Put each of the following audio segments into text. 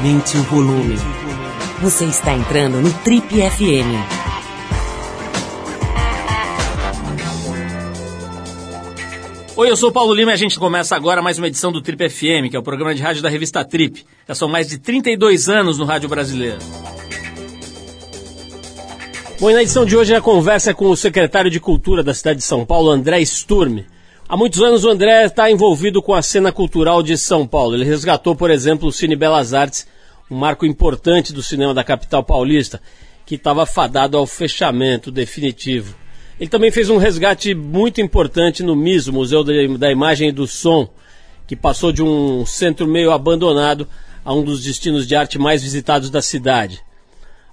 Aumente o volume. Você está entrando no Trip FM. Oi, eu sou o Paulo Lima e a gente começa agora mais uma edição do Trip FM, que é o programa de rádio da revista Trip. Já são mais de 32 anos no rádio brasileiro. Bom, e na edição de hoje a conversa é com o secretário de Cultura da cidade de São Paulo, André Sturme. Há muitos anos o André está envolvido com a cena cultural de São Paulo. Ele resgatou, por exemplo, o Cine Belas Artes, um marco importante do cinema da capital paulista, que estava fadado ao fechamento definitivo. Ele também fez um resgate muito importante no MIS, Museu da Imagem e do Som, que passou de um centro meio abandonado a um dos destinos de arte mais visitados da cidade.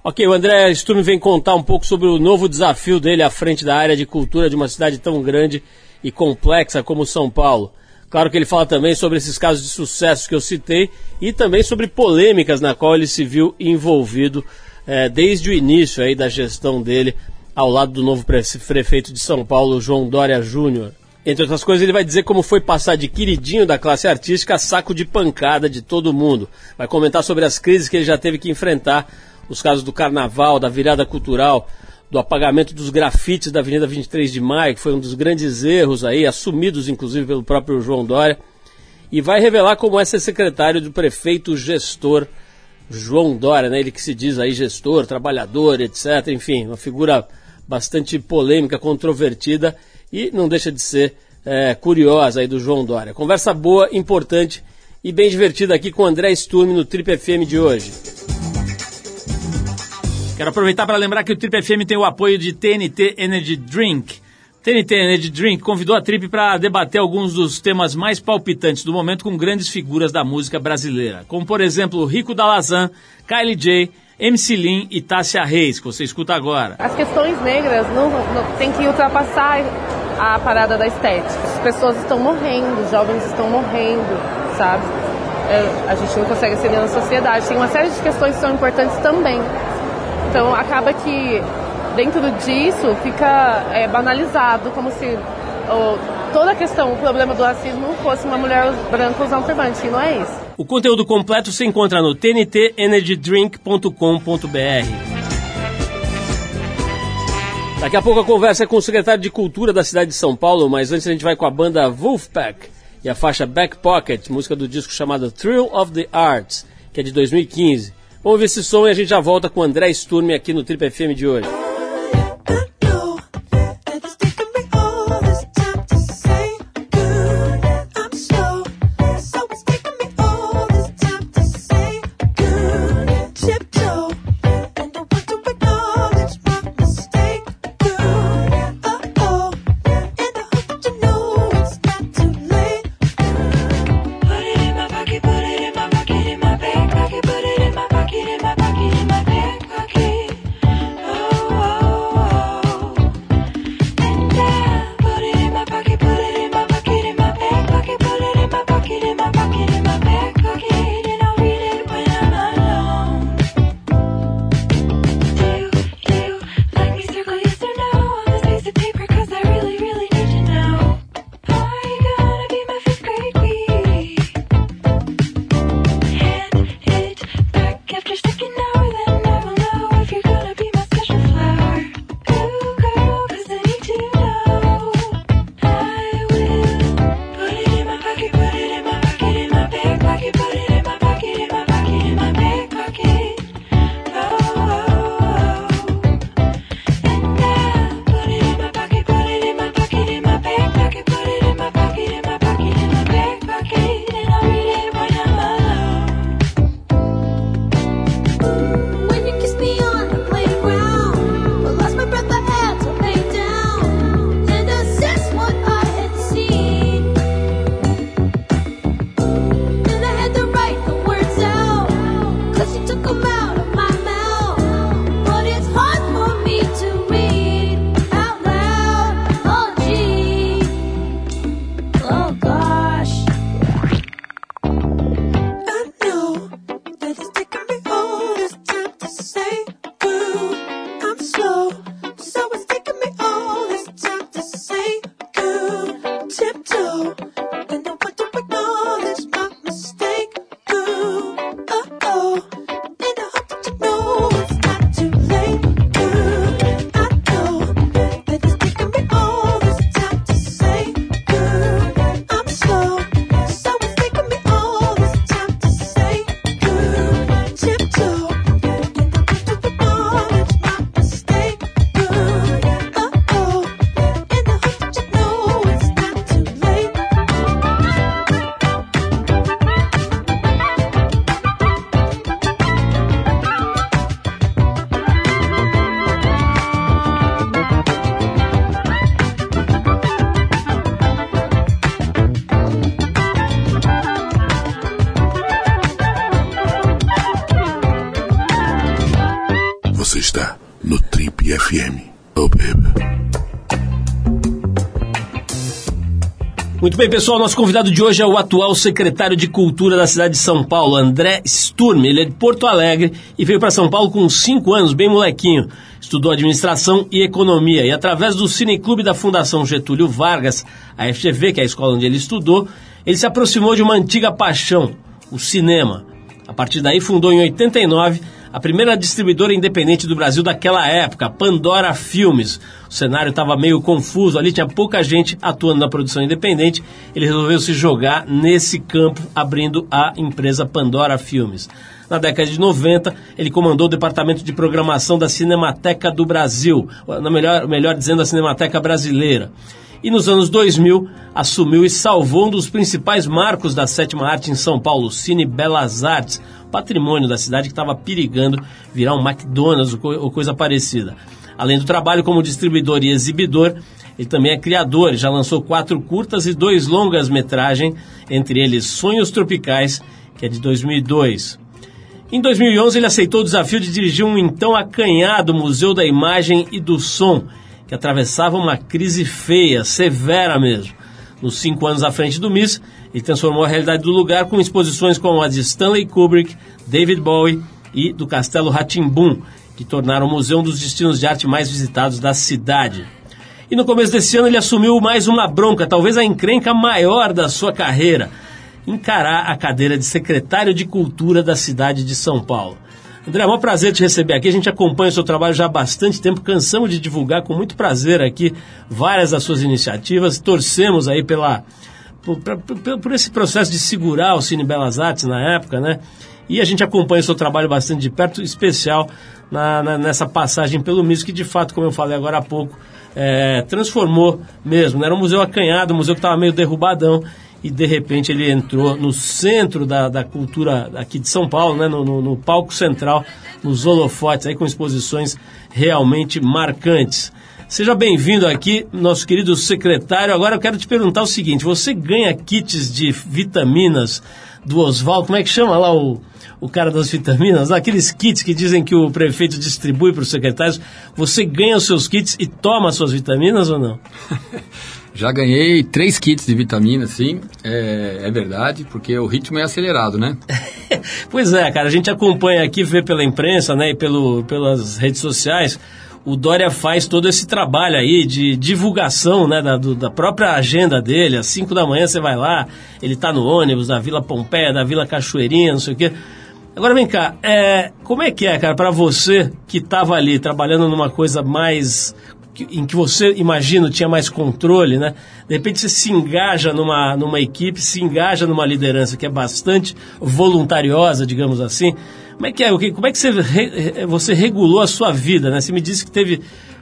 Ok, o André Sturm vem contar um pouco sobre o novo desafio dele à frente da área de cultura de uma cidade tão grande e complexa como São Paulo. Claro que ele fala também sobre esses casos de sucesso que eu citei e também sobre polêmicas na qual ele se viu envolvido é, desde o início aí da gestão dele ao lado do novo prefeito de São Paulo, João Dória Júnior. Entre outras coisas, ele vai dizer como foi passar de queridinho da classe artística a saco de pancada de todo mundo. Vai comentar sobre as crises que ele já teve que enfrentar, os casos do carnaval, da virada cultural, do apagamento dos grafites da Avenida 23 de Maio, que foi um dos grandes erros aí, assumidos inclusive pelo próprio João Dória, e vai revelar como é ser secretário do prefeito gestor João Dória, né? ele que se diz aí gestor, trabalhador, etc. Enfim, uma figura bastante polêmica, controvertida e não deixa de ser é, curiosa aí do João Dória. Conversa boa, importante e bem divertida aqui com André Sturme no Trip FM de hoje. Quero aproveitar para lembrar que o Trip FM tem o apoio de TNT Energy Drink. TNT Energy Drink convidou a Trip para debater alguns dos temas mais palpitantes do momento com grandes figuras da música brasileira, como por exemplo Rico Dalazan, Kylie J, MC Lin e Tássia Reis, que você escuta agora. As questões negras não, não tem que ultrapassar a parada da estética. As pessoas estão morrendo, os jovens estão morrendo, sabe? É, a gente não consegue acender na sociedade. Tem uma série de questões que são importantes também. Então acaba que dentro disso fica é, banalizado, como se toda a questão, o problema do racismo fosse uma mulher branca usar um turbante, e não é isso. O conteúdo completo se encontra no tntenergydrink.com.br. Daqui a pouco a conversa é com o secretário de Cultura da cidade de São Paulo, mas antes a gente vai com a banda Wolfpack e a faixa Back Pocket, música do disco chamado Thrill of the Arts, que é de 2015. Vamos ver esse som e a gente já volta com o André Sturme aqui no Trip FM de hoje. Muito bem, pessoal. Nosso convidado de hoje é o atual secretário de Cultura da cidade de São Paulo, André Sturm. Ele é de Porto Alegre e veio para São Paulo com 5 anos, bem molequinho. Estudou administração e economia e, através do Cineclube da Fundação Getúlio Vargas, a FGV, que é a escola onde ele estudou, ele se aproximou de uma antiga paixão, o cinema. A partir daí, fundou em 89 a primeira distribuidora independente do Brasil daquela época, Pandora Filmes. O cenário estava meio confuso, ali tinha pouca gente atuando na produção independente. Ele resolveu se jogar nesse campo, abrindo a empresa Pandora Filmes. Na década de 90, ele comandou o departamento de programação da Cinemateca do Brasil, na melhor, melhor dizendo, a Cinemateca Brasileira e nos anos 2000 assumiu e salvou um dos principais marcos da sétima arte em São Paulo, o Cine Belas Artes, patrimônio da cidade que estava perigando virar um McDonald's ou, co ou coisa parecida. Além do trabalho como distribuidor e exibidor, ele também é criador, já lançou quatro curtas e dois longas-metragem, entre eles Sonhos Tropicais, que é de 2002. Em 2011, ele aceitou o desafio de dirigir um então acanhado Museu da Imagem e do Som, que atravessava uma crise feia, severa mesmo. Nos cinco anos à frente do MIS, ele transformou a realidade do lugar com exposições como a de Stanley Kubrick, David Bowie e do Castelo Ratimbum, que tornaram o museu um dos destinos de arte mais visitados da cidade. E no começo desse ano ele assumiu mais uma bronca, talvez a encrenca maior da sua carreira, encarar a cadeira de secretário de Cultura da cidade de São Paulo. André, é um prazer te receber aqui. A gente acompanha o seu trabalho já há bastante tempo, cansamos de divulgar com muito prazer aqui várias das suas iniciativas. Torcemos aí pela, por, por, por esse processo de segurar o Cine Belas Artes na época, né? E a gente acompanha o seu trabalho bastante de perto, especial na, na, nessa passagem pelo MIS, que de fato, como eu falei agora há pouco, é, transformou mesmo. Né? Era um museu acanhado, um museu que estava meio derrubadão e de repente ele entrou no centro da, da cultura aqui de São Paulo, né, no, no, no palco central, nos holofotes, aí com exposições realmente marcantes. Seja bem-vindo aqui, nosso querido secretário. Agora eu quero te perguntar o seguinte: você ganha kits de vitaminas do Oswaldo? Como é que chama lá o, o cara das vitaminas? Aqueles kits que dizem que o prefeito distribui para os secretários. Você ganha os seus kits e toma as suas vitaminas ou não? Já ganhei três kits de vitamina, sim, é, é, verdade, porque o ritmo é acelerado, né? pois é, cara, a gente acompanha aqui, vê pela imprensa, né, e pelo, pelas redes sociais, o Dória faz todo esse trabalho aí de divulgação, né, da, do, da própria agenda dele, às 5 da manhã você vai lá, ele está no ônibus da Vila Pompeia, da Vila Cachoeirinha, não sei o quê. Agora vem cá, é, como é que é, cara, para você que estava ali trabalhando numa coisa mais em que você, imagino, tinha mais controle, né? De repente você se engaja numa, numa equipe, se engaja numa liderança que é bastante voluntariosa, digamos assim. Como é que é? Como é que você, você regulou a sua vida, né? Você me disse que teve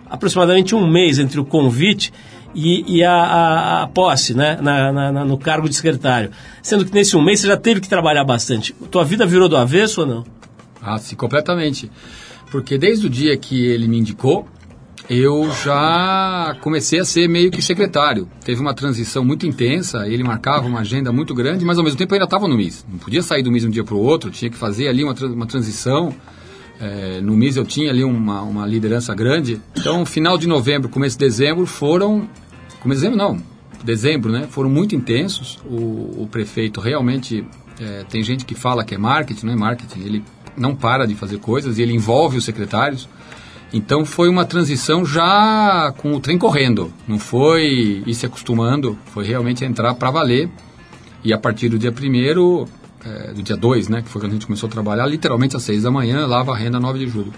aproximadamente um mês entre o convite e, e a, a, a, posse, né? Na, na, no cargo de secretário. Sendo que nesse um mês você já teve que trabalhar bastante. Tua vida virou do avesso ou não? Ah, sim, completamente. Porque desde o dia que ele me indicou, eu já comecei a ser meio que secretário. Teve uma transição muito intensa, ele marcava uma agenda muito grande, mas ao mesmo tempo eu ainda estava no MIS. Não podia sair do MIS um dia para o outro, tinha que fazer ali uma, uma transição. É, no MIS eu tinha ali uma, uma liderança grande. Então, final de novembro, começo de dezembro foram. Começo de dezembro não, dezembro, né? Foram muito intensos. O, o prefeito realmente. É, tem gente que fala que é marketing, não é marketing. Ele não para de fazer coisas e ele envolve os secretários. Então foi uma transição já com o trem correndo, não foi ir se acostumando, foi realmente entrar para valer. E a partir do dia primeiro, é, do dia 2, né, que foi quando a gente começou a trabalhar, literalmente às 6 da manhã, lava a renda 9 de julho.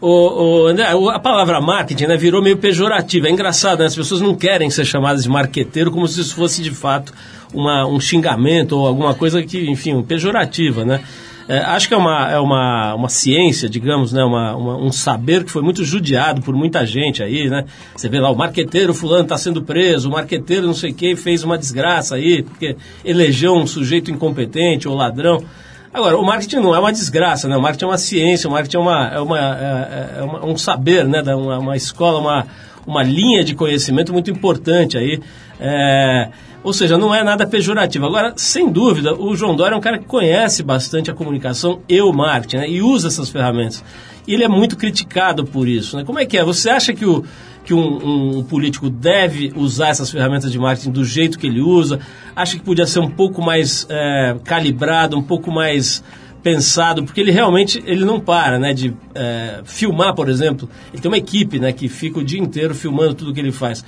O, o, André, a palavra marketing né, virou meio pejorativa. É engraçado, né? As pessoas não querem ser chamadas de marqueteiro como se isso fosse de fato uma, um xingamento ou alguma coisa que, enfim, pejorativa, né? É, acho que é uma, é uma, uma ciência, digamos, né? Uma, uma, um saber que foi muito judiado por muita gente aí, né? Você vê lá, o marqueteiro fulano está sendo preso, o marqueteiro não sei quem fez uma desgraça aí, porque elegeu um sujeito incompetente ou ladrão. Agora, o marketing não é uma desgraça, né? O marketing é uma ciência, o marketing é, uma, é, uma, é, é uma, um saber, né? Uma, uma escola, uma, uma linha de conhecimento muito importante aí. É, ou seja, não é nada pejorativo. Agora, sem dúvida, o João Dória é um cara que conhece bastante a comunicação e o marketing, né? E usa essas ferramentas. e ele é muito criticado por isso. Né? Como é que é? Você acha que o, que um, um, político deve usar essas ferramentas de marketing do jeito que ele usa? Acha que podia ser um pouco mais é, calibrado, um pouco mais pensado, porque ele realmente ele não para, né, de é, filmar, por exemplo. Ele tem uma equipe, né, que fica o dia inteiro filmando tudo que ele faz.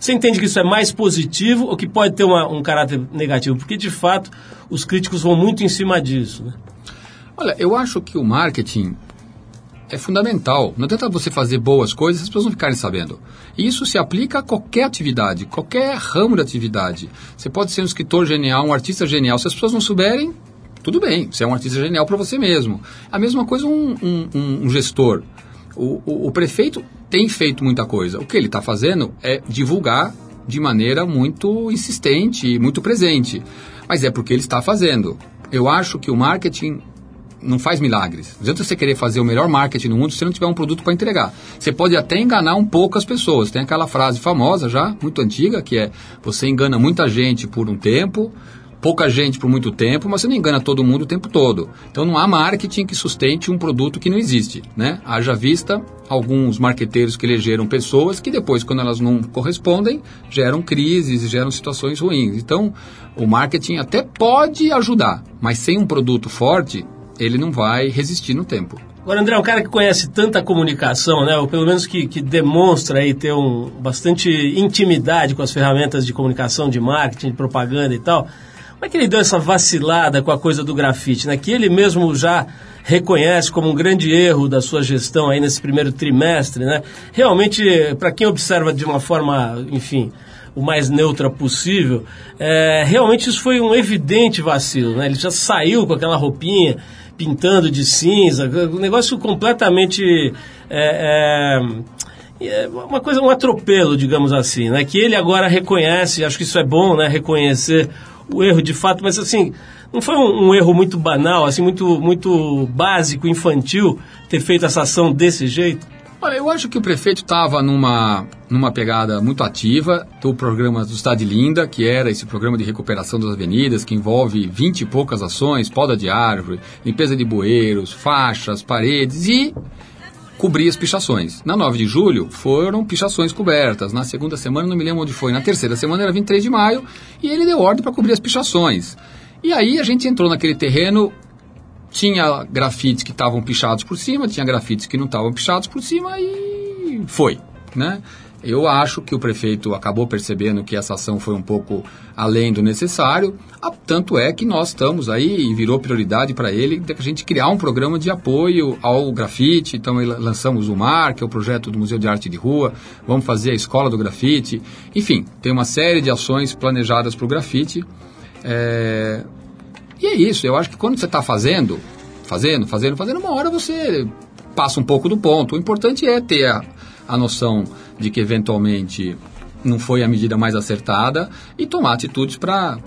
Você entende que isso é mais positivo ou que pode ter uma, um caráter negativo? Porque, de fato, os críticos vão muito em cima disso, né? Olha, eu acho que o marketing é fundamental. Não adianta você fazer boas coisas as pessoas não ficarem sabendo. E isso se aplica a qualquer atividade, qualquer ramo de atividade. Você pode ser um escritor genial, um artista genial. Se as pessoas não souberem, tudo bem, você é um artista genial para você mesmo. A mesma coisa um, um, um gestor. O, o, o, prefeito tem feito muita coisa. O que ele está fazendo é divulgar de maneira muito insistente e muito presente. Mas é porque ele está fazendo. Eu acho que o marketing não faz milagres. Não adianta você querer fazer o melhor marketing no mundo se não tiver um produto para entregar. Você pode até enganar um pouco as pessoas. Tem aquela frase famosa já, muito antiga, que é: você engana muita gente por um tempo, pouca gente por muito tempo, mas você não engana todo mundo o tempo todo. Então não há marketing que sustente um produto que não existe, né? Haja vista alguns marqueteiros que elegeram pessoas que depois, quando elas não correspondem, geram crises, geram situações ruins. Então, o marketing até pode ajudar, mas sem um produto forte, ele não vai resistir no tempo. Agora, André, um cara que conhece tanta comunicação, né, ou pelo menos que, que demonstra aí ter um, bastante intimidade com as ferramentas de comunicação, de marketing, de propaganda e tal, como é que ele deu essa vacilada com a coisa do grafite, né? Que ele mesmo já reconhece como um grande erro da sua gestão aí nesse primeiro trimestre, né? Realmente, para quem observa de uma forma, enfim, o mais neutra possível, é, realmente isso foi um evidente vacilo, né? Ele já saiu com aquela roupinha pintando de cinza, um negócio completamente é, é, é, uma coisa, um atropelo, digamos assim, né? Que ele agora reconhece, acho que isso é bom, né? Reconhecer o erro de fato, mas assim, não foi um, um, erro muito banal, assim, muito, muito básico, infantil, ter feito essa ação desse jeito? Olha, eu acho que o prefeito estava numa, numa pegada muito ativa do programa do Estado Linda, que era esse programa de recuperação das avenidas, que envolve vinte e poucas ações, poda de árvore, limpeza de bueiros, faixas, paredes e cobrir as pichações. Na 9 de julho foram pichações cobertas. Na segunda semana, não me lembro onde foi. Na terceira semana era 23 de maio e ele deu ordem para cobrir as pichações. E aí a gente entrou naquele terreno. Tinha grafites que estavam pichados por cima, tinha grafites que não estavam pichados por cima e foi, né? Eu acho que o prefeito acabou percebendo que essa ação foi um pouco além do necessário, tanto é que nós estamos aí e virou prioridade para ele a gente criar um programa de apoio ao grafite. Então lançamos o MAR, que é o projeto do Museu de Arte de Rua, vamos fazer a Escola do Grafite. Enfim, tem uma série de ações planejadas para o grafite. É... E é isso, eu acho que quando você está fazendo, fazendo, fazendo, fazendo, uma hora você passa um pouco do ponto. O importante é ter a, a noção de que eventualmente não foi a medida mais acertada e tomar atitudes para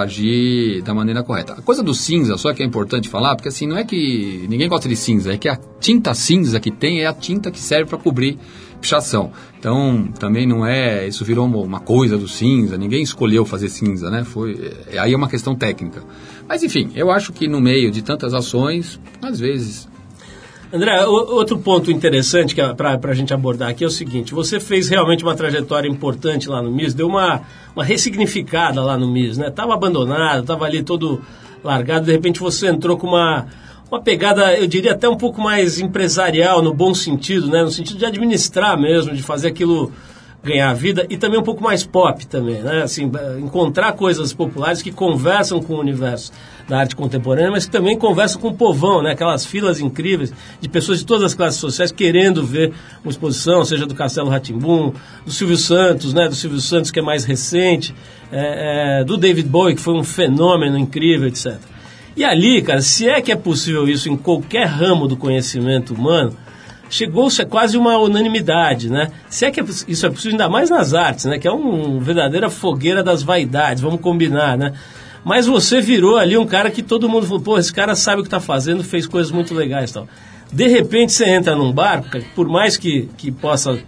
agir da maneira correta. A coisa do cinza, só que é importante falar, porque assim, não é que ninguém gosta de cinza, é que a tinta cinza que tem é a tinta que serve para cobrir pichação. Então, também não é, isso virou uma coisa do cinza, ninguém escolheu fazer cinza, né? Foi, é, aí é uma questão técnica. Mas enfim, eu acho que no meio de tantas ações, às vezes André, outro ponto interessante que para a gente abordar aqui é o seguinte: você fez realmente uma trajetória importante lá no MIS, deu uma, uma ressignificada lá no MIS, né? Estava abandonado, estava ali todo largado, de repente você entrou com uma, uma pegada, eu diria até um pouco mais empresarial, no bom sentido, né? No sentido de administrar mesmo, de fazer aquilo ganhar vida e também um pouco mais pop também, né? Assim, encontrar coisas populares que conversam com o universo da arte contemporânea, mas que também conversam com o povão, né? Aquelas filas incríveis de pessoas de todas as classes sociais querendo ver uma exposição, seja do Castelo Ratimbum, do Silvio Santos, né? Do Silvio Santos que é mais recente, é, é, do David Bowie que foi um fenômeno incrível, etc. E ali, cara, se é que é possível isso em qualquer ramo do conhecimento humano, chegou-se a quase uma unanimidade, né? Se é que isso é possível, ainda mais nas artes, né? Que é uma verdadeira fogueira das vaidades, vamos combinar, né? Mas você virou ali um cara que todo mundo falou, pô, esse cara sabe o que está fazendo, fez coisas muito legais e tal. De repente você entra num barco, por mais que, que possa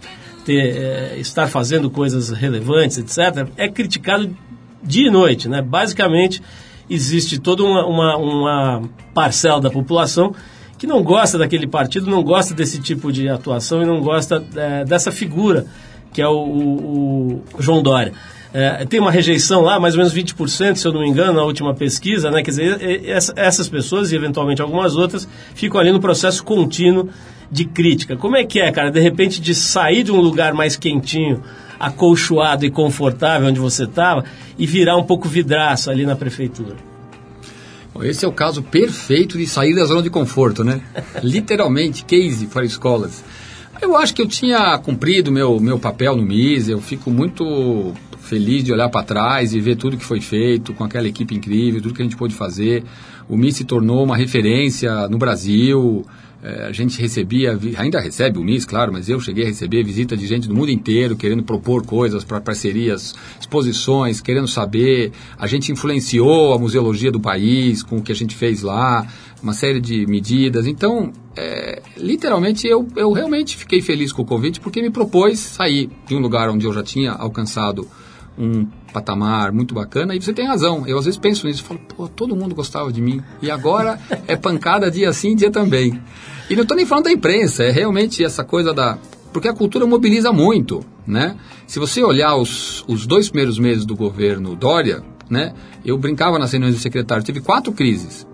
ter, é, estar fazendo coisas relevantes, etc., é criticado dia e noite, né? Basicamente, existe toda uma, uma, uma parcela da população que não gosta daquele partido, não gosta desse tipo de atuação e não gosta é, dessa figura que é o, o, o João Dória. É, tem uma rejeição lá, mais ou menos 20%, se eu não me engano, na última pesquisa, né? Quer dizer, essas pessoas e eventualmente algumas outras ficam ali no processo contínuo de crítica. Como é que é, cara, de repente de sair de um lugar mais quentinho, acolchoado e confortável onde você estava e virar um pouco vidraço ali na prefeitura? Esse é o caso perfeito de sair da zona de conforto, né? Literalmente, case para escolas. Eu acho que eu tinha cumprido meu, meu papel no MIS, eu fico muito feliz de olhar para trás e ver tudo que foi feito com aquela equipe incrível, tudo que a gente pôde fazer. O MIS se tornou uma referência no Brasil. É, a gente recebia, ainda recebe o MIS, claro, mas eu cheguei a receber visita de gente do mundo inteiro querendo propor coisas para parcerias, exposições, querendo saber. A gente influenciou a museologia do país com o que a gente fez lá, uma série de medidas. Então, é, literalmente, eu, eu realmente fiquei feliz com o convite porque me propôs sair de um lugar onde eu já tinha alcançado um patamar muito bacana, e você tem razão. Eu às vezes penso nisso, falo, pô, todo mundo gostava de mim. E agora é pancada dia sim, dia também. E não estou nem falando da imprensa, é realmente essa coisa da. Porque a cultura mobiliza muito, né? Se você olhar os, os dois primeiros meses do governo Dória, né? Eu brincava nas reuniões do secretário, teve quatro crises.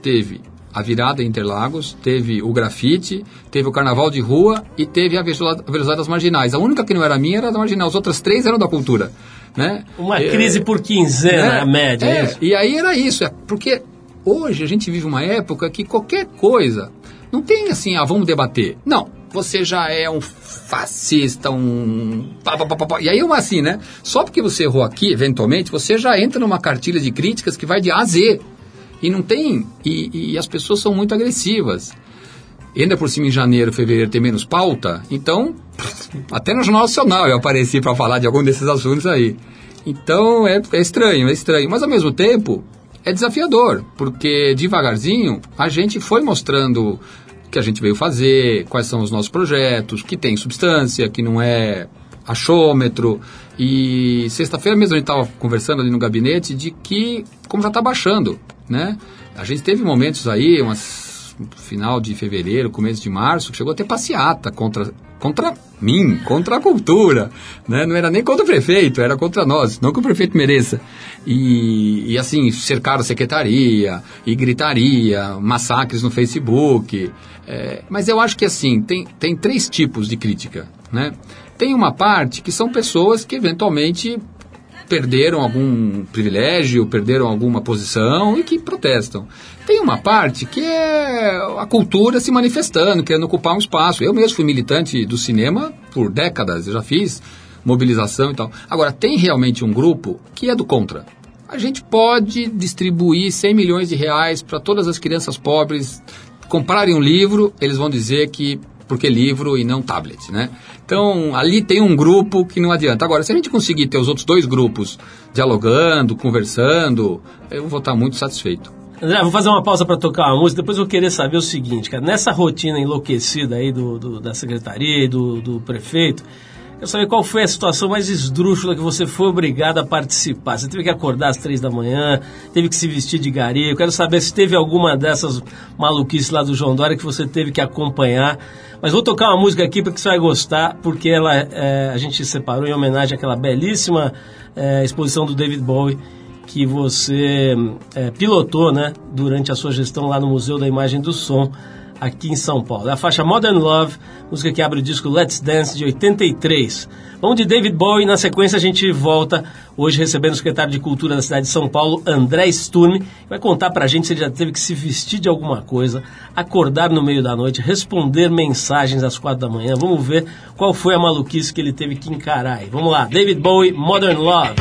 Teve a virada em Interlagos, teve o grafite, teve o carnaval de rua e teve a velocidade das marginais. A única que não era minha era da marginal, as outras três eram da cultura. Né? Uma é, crise por quinzena, né? a média. É, é e aí era isso, é, porque hoje a gente vive uma época que qualquer coisa, não tem assim, ah, vamos debater. Não, você já é um fascista, um. E aí é assim, né? Só porque você errou aqui, eventualmente, você já entra numa cartilha de críticas que vai de A a Z. E não tem. E, e as pessoas são muito agressivas. Ainda por cima em janeiro, fevereiro tem menos pauta, então até no Jornal Nacional eu apareci para falar de algum desses assuntos aí. Então é, é estranho, é estranho. Mas ao mesmo tempo é desafiador, porque devagarzinho a gente foi mostrando o que a gente veio fazer, quais são os nossos projetos, que tem substância, que não é achômetro. E sexta-feira mesmo a gente estava conversando ali no gabinete de que, como já está baixando, né? A gente teve momentos aí, umas final de fevereiro, começo de março, que chegou a ter passeata contra, contra mim, contra a cultura. Né? Não era nem contra o prefeito, era contra nós, não que o prefeito mereça. E, e assim, cercaram a secretaria, e gritaria, massacres no Facebook. É, mas eu acho que assim, tem, tem três tipos de crítica. Né? Tem uma parte que são pessoas que eventualmente perderam algum privilégio, perderam alguma posição e que protestam. Tem uma parte que é a cultura se manifestando, querendo ocupar um espaço. Eu mesmo fui militante do cinema por décadas, eu já fiz mobilização e tal. Agora, tem realmente um grupo que é do contra. A gente pode distribuir 100 milhões de reais para todas as crianças pobres comprarem um livro, eles vão dizer que porque livro e não tablet, né? Então, ali tem um grupo que não adianta. Agora, se a gente conseguir ter os outros dois grupos dialogando, conversando, eu vou estar muito satisfeito. André, vou fazer uma pausa para tocar uma música, depois eu vou querer saber o seguinte, cara, nessa rotina enlouquecida aí do, do da secretaria e do, do prefeito, quero saber qual foi a situação mais esdrúxula que você foi obrigado a participar. Você teve que acordar às três da manhã, teve que se vestir de gari. Eu quero saber se teve alguma dessas maluquices lá do João Dória que você teve que acompanhar. Mas vou tocar uma música aqui porque você vai gostar, porque ela, é, a gente separou em homenagem àquela belíssima é, exposição do David Bowie que você é, pilotou né, durante a sua gestão lá no Museu da Imagem do Som, aqui em São Paulo. É a faixa Modern Love, música que abre o disco Let's Dance de 83. Vamos de David Bowie, na sequência a gente volta hoje recebendo o secretário de Cultura da cidade de São Paulo, André Sturm, que vai contar pra gente se ele já teve que se vestir de alguma coisa, acordar no meio da noite, responder mensagens às quatro da manhã. Vamos ver qual foi a maluquice que ele teve que encarar aí. Vamos lá, David Bowie, Modern Love.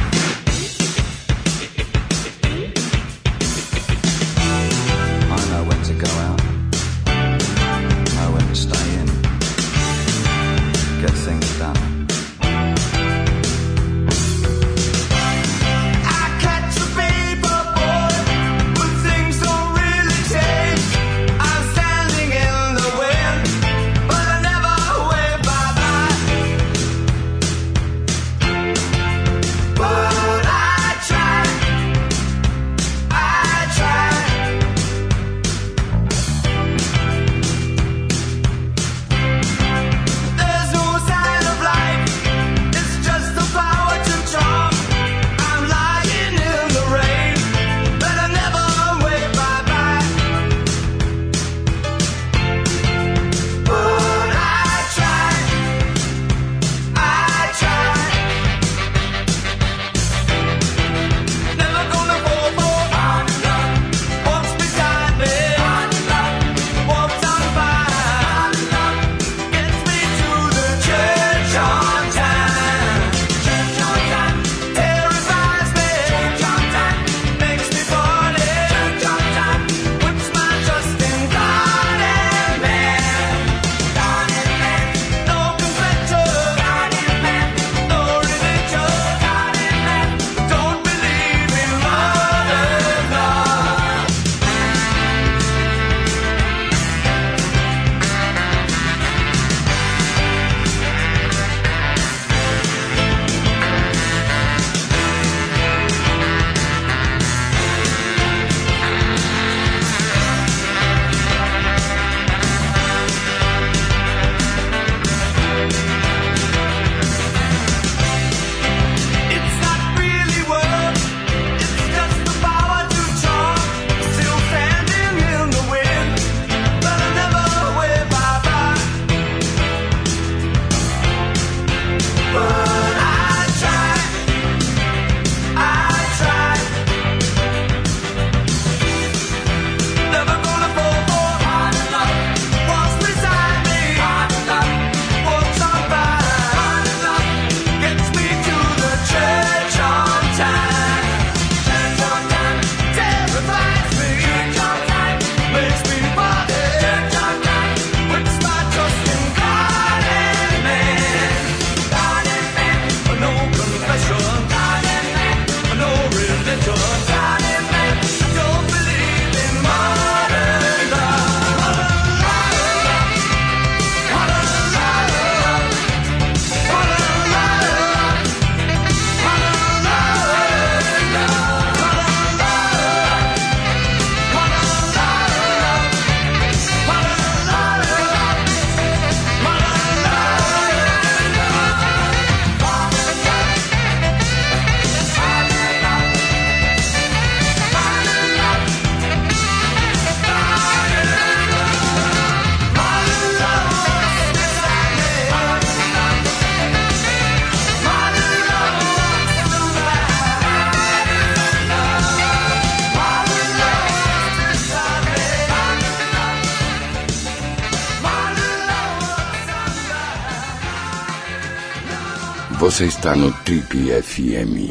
Você está no Trip FM.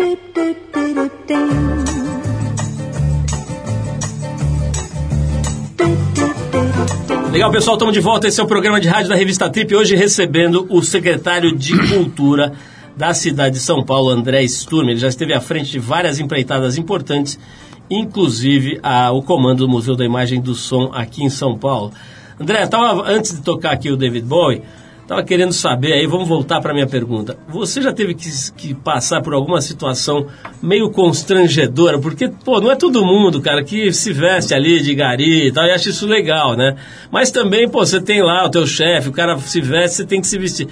Legal, pessoal, estamos de volta. Esse é o programa de rádio da revista Trip. Hoje recebendo o secretário de Cultura da cidade de São Paulo, André Sturm. Ele já esteve à frente de várias empreitadas importantes, inclusive a, o comando do Museu da Imagem do Som aqui em São Paulo. André, tava, antes de tocar aqui o David Bowie, Estava querendo saber, aí vamos voltar para a minha pergunta. Você já teve que, que, passar por alguma situação meio constrangedora? Porque, pô, não é todo mundo, cara, que se veste ali de gari e tal, e acha isso legal, né? Mas também, pô, você tem lá o teu chefe, o cara se veste, você tem que se vestir.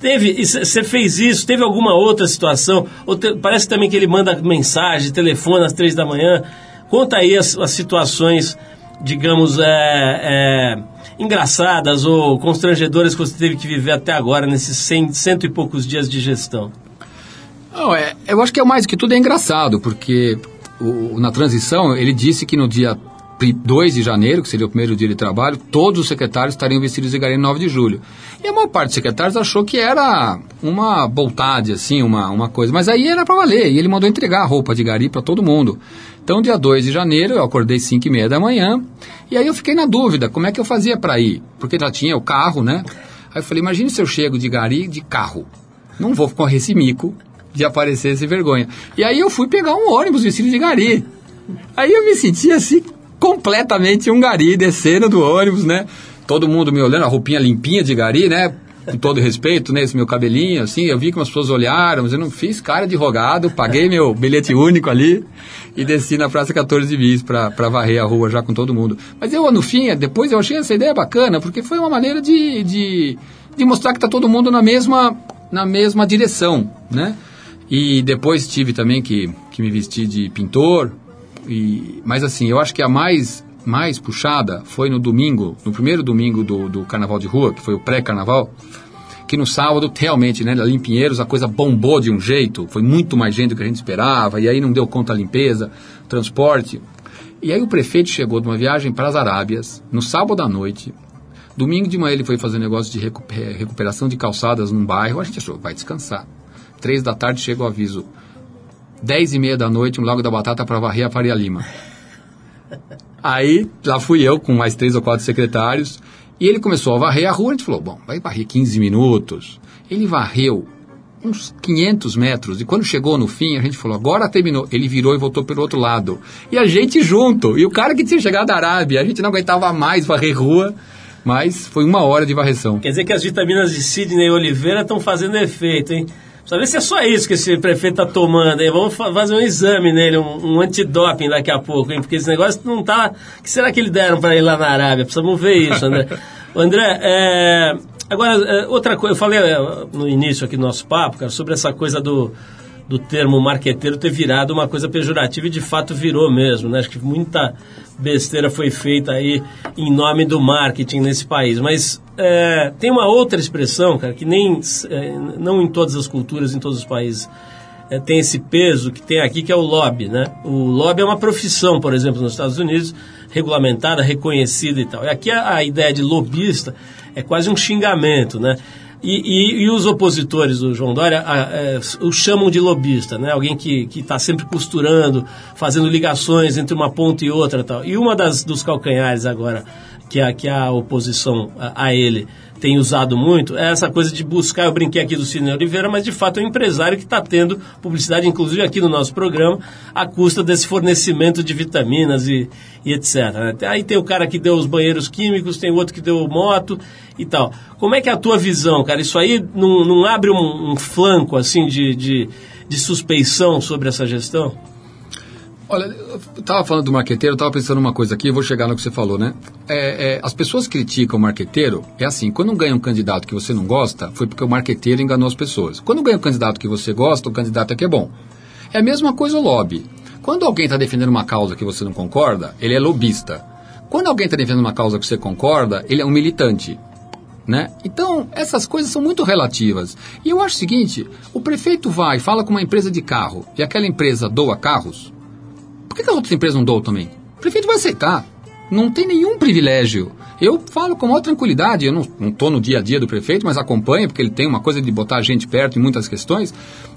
Teve, você fez isso? Teve alguma outra situação? Te, parece também que ele manda mensagem, telefone às três da manhã. Conta aí as, as situações, digamos, é, é engraçadas ou constrangedoras que você teve que viver até agora, nesses cento e poucos dias de gestão? Não, é, eu acho que é mais que tudo é engraçado, porque o, na transição ele disse que no dia 2 de janeiro, que seria o primeiro dia de trabalho, todos os secretários estariam vestidos de gari no 9 de julho. E a maior parte dos secretários achou que era uma vontade, assim, uma, uma coisa. Mas aí era para valer, e ele mandou entregar a roupa de gari para todo mundo. Então, dia 2 de janeiro, eu acordei 5 e meia da manhã, e aí eu fiquei na dúvida, como é que eu fazia para ir? Porque já tinha o carro, né? Aí eu falei, imagine se eu chego de gari de carro. Não vou correr esse mico de aparecer sem vergonha. E aí eu fui pegar um ônibus vestido de gari. Aí eu me senti assim, completamente um gari, descendo do ônibus, né? Todo mundo me olhando, a roupinha limpinha de gari, né? com todo respeito, né, esse meu cabelinho, assim, eu vi que as pessoas olharam, mas eu não fiz cara de rogado, paguei meu bilhete único ali e desci na Praça 14 de Bis para varrer a rua já com todo mundo. Mas eu, no fim, depois eu achei essa ideia bacana, porque foi uma maneira de, de, de mostrar que está todo mundo na mesma, na mesma direção, né? E depois tive também que, que me vestir de pintor, e, mas assim, eu acho que a mais mais puxada foi no domingo, no primeiro domingo do, do carnaval de rua, que foi o pré-carnaval, que no sábado, realmente, né, ali em Pinheiros, a coisa bombou de um jeito, foi muito mais gente do que a gente esperava, e aí não deu conta a limpeza, transporte. E aí o prefeito chegou de uma viagem para as Arábias, no sábado à noite, domingo de manhã ele foi fazer um negócio de recuperação de calçadas num bairro, a gente achou, vai descansar. Três da tarde chega o aviso, dez e meia da noite, um Lago da Batata para varrer a Faria Lima. Aí lá fui eu com mais três ou quatro secretários e ele começou a varrer a rua. A gente falou: bom, vai varrer 15 minutos. Ele varreu uns 500 metros e quando chegou no fim a gente falou: agora terminou. Ele virou e voltou pelo outro lado. E a gente junto. E o cara que tinha chegado da Arábia, a gente não aguentava mais varrer rua. Mas foi uma hora de varreção. Quer dizer que as vitaminas de Sidney Oliveira estão fazendo efeito, hein? Só ver se é só isso que esse prefeito está tomando. Hein? Vamos fazer um exame nele, um, um antidoping daqui a pouco, hein? porque esse negócio não tá. O que será que eles deram para ir lá na Arábia? Precisamos ver isso, André. André, é... agora, é, outra coisa, eu falei é, no início aqui do nosso papo, cara, sobre essa coisa do, do termo marqueteiro ter virado uma coisa pejorativa e de fato virou mesmo, né? Acho que muita besteira foi feita aí em nome do marketing nesse país. Mas é, tem uma outra expressão, cara, que nem é, não em todas as culturas, em todos os países é, tem esse peso que tem aqui, que é o lobby, né? O lobby é uma profissão, por exemplo, nos Estados Unidos, regulamentada, reconhecida e tal. E aqui a, a ideia de lobista é quase um xingamento, né? E, e, e, os opositores do João Dória a, a, é, o chamam de lobista, né? Alguém que está sempre costurando, fazendo ligações entre uma ponta e outra tal. E uma das dos calcanhares agora que a, que a oposição a, a ele tem usado muito é essa coisa de buscar, eu brinquei aqui do Cine Oliveira, mas de fato é um empresário que está tendo publicidade, inclusive aqui no nosso programa, à custa desse fornecimento de vitaminas e, e etc. Né? Aí tem o cara que deu os banheiros químicos, tem outro que deu moto e tal. Como é que é a tua visão, cara? Isso aí não, não abre um, um flanco assim de, de, de suspeição sobre essa gestão? Olha, eu estava falando do marqueteiro, estava pensando uma coisa aqui, eu vou chegar no que você falou, né? É, é, as pessoas criticam o marqueteiro, é assim, quando ganha um candidato que você não gosta, foi porque o marqueteiro enganou as pessoas. Quando ganha um candidato que você gosta, o candidato é que é bom. É a mesma coisa o lobby. Quando alguém está defendendo uma causa que você não concorda, ele é lobista. Quando alguém está defendendo uma causa que você concorda, ele é um militante. Né? Então, essas coisas são muito relativas. E eu acho o seguinte: o prefeito vai fala com uma empresa de carro e aquela empresa doa carros, por que, as outras empresas não doam também? O prefeito vai aceitar. não tem nenhum privilégio. Eu falo com maior tranquilidade, eu não estou no dia a dia do prefeito, mas acompanho, porque ele tem uma coisa de botar a gente perto em muitas questões.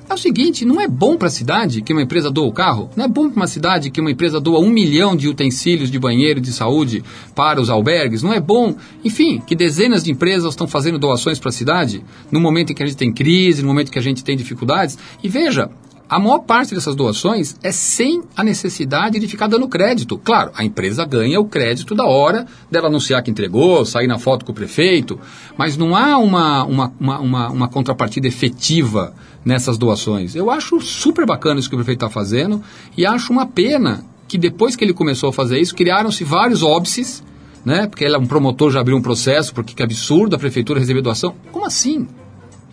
É o seguinte, não é bom para a cidade que uma empresa doa o carro? Não é bom para uma cidade que uma empresa doa um milhão de utensílios de banheiro de saúde para os albergues? Não é bom, enfim, que dezenas de empresas estão fazendo doações para a cidade no momento em que a gente tem crise, no momento em que a gente tem dificuldades? E veja, a maior parte dessas doações é sem a necessidade de ficar dando crédito. Claro, a empresa ganha o crédito da hora dela anunciar que entregou, sair na foto com o prefeito, mas não há uma, uma, uma, uma, uma contrapartida efetiva nessas doações. Eu acho super bacana isso que o prefeito está fazendo e acho uma pena que depois que ele começou a fazer isso, criaram-se vários óbices, né? Porque ele é um promotor, já abriu um processo, porque que absurdo a prefeitura receber doação. Como assim?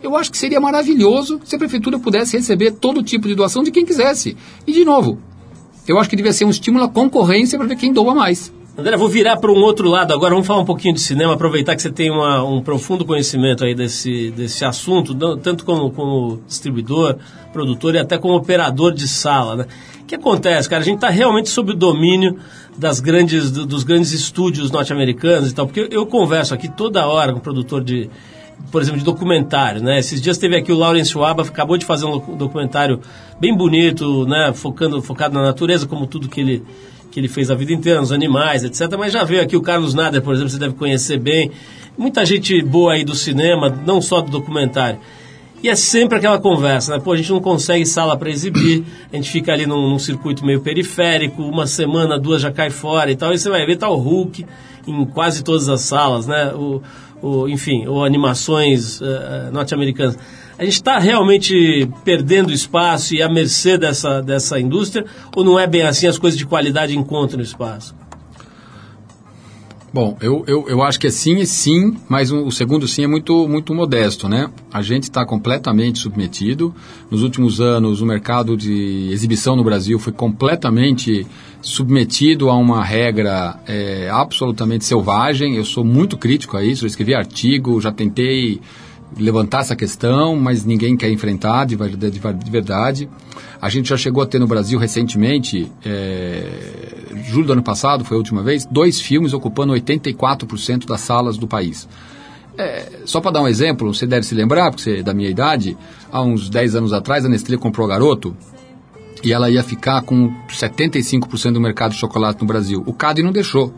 Eu acho que seria maravilhoso se a prefeitura pudesse receber todo tipo de doação de quem quisesse. E, de novo, eu acho que devia ser um estímulo à concorrência para ver quem doa mais. André, vou virar para um outro lado agora. Vamos falar um pouquinho de cinema, aproveitar que você tem uma, um profundo conhecimento aí desse, desse assunto, tanto como, como distribuidor, produtor e até como operador de sala. Né? O que acontece, cara? A gente está realmente sob o domínio das grandes, dos grandes estúdios norte-americanos e tal, porque eu converso aqui toda hora com produtor de, por exemplo, de documentário, né? Esses dias teve aqui o Lawrence Schwab, acabou de fazer um documentário bem bonito, né? Focando, focado na natureza, como tudo que ele, que ele fez a vida inteira, nos animais, etc. Mas já veio aqui o Carlos Nader, por exemplo, você deve conhecer bem. Muita gente boa aí do cinema, não só do documentário. E é sempre aquela conversa, né? Pô, a gente não consegue sala para exibir, a gente fica ali num, num, circuito meio periférico, uma semana, duas já cai fora e tal, e você vai ver, tá o Hulk em quase todas as salas, né? O, o, enfim, ou animações uh, norte-americanas. A gente está realmente perdendo espaço e à mercê dessa, dessa indústria, ou não é bem assim, as coisas de qualidade encontram espaço? Bom, eu, eu, eu acho que é sim e sim, mas o segundo sim é muito, muito modesto, né? A gente está completamente submetido. Nos últimos anos, o mercado de exibição no Brasil foi completamente submetido a uma regra é, absolutamente selvagem. Eu sou muito crítico a isso, eu escrevi artigo, já tentei levantar essa questão, mas ninguém quer enfrentar de, de, de verdade. A gente já chegou a ter no Brasil recentemente, é, julho do ano passado, foi a última vez, dois filmes ocupando 84% das salas do país. É, só para dar um exemplo, você deve se lembrar, porque você é da minha idade, há uns 10 anos atrás a Nestlé comprou Garoto e ela ia ficar com 75% do mercado de chocolate no Brasil. O CAD não deixou.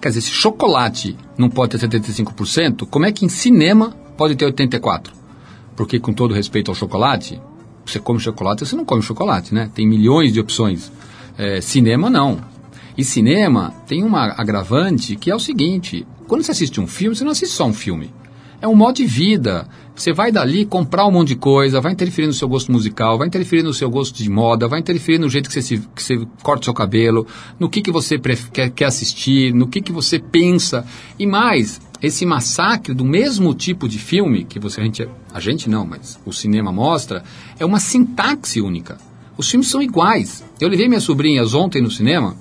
Quer dizer, se chocolate não pode ter 75%, como é que em cinema pode ter 84%? Porque, com todo respeito ao chocolate, você come chocolate você não come chocolate, né? Tem milhões de opções. É, cinema, não. E cinema tem uma agravante que é o seguinte: quando você assiste um filme, você não assiste só um filme. É um modo de vida. Você vai dali comprar um monte de coisa, vai interferir no seu gosto musical, vai interferir no seu gosto de moda, vai interferir no jeito que você, se, que você corta o seu cabelo, no que, que você quer, quer assistir, no que, que você pensa. E mais, esse massacre do mesmo tipo de filme, que você, a, gente, a gente não, mas o cinema mostra, é uma sintaxe única. Os filmes são iguais. Eu levei minhas sobrinhas ontem no cinema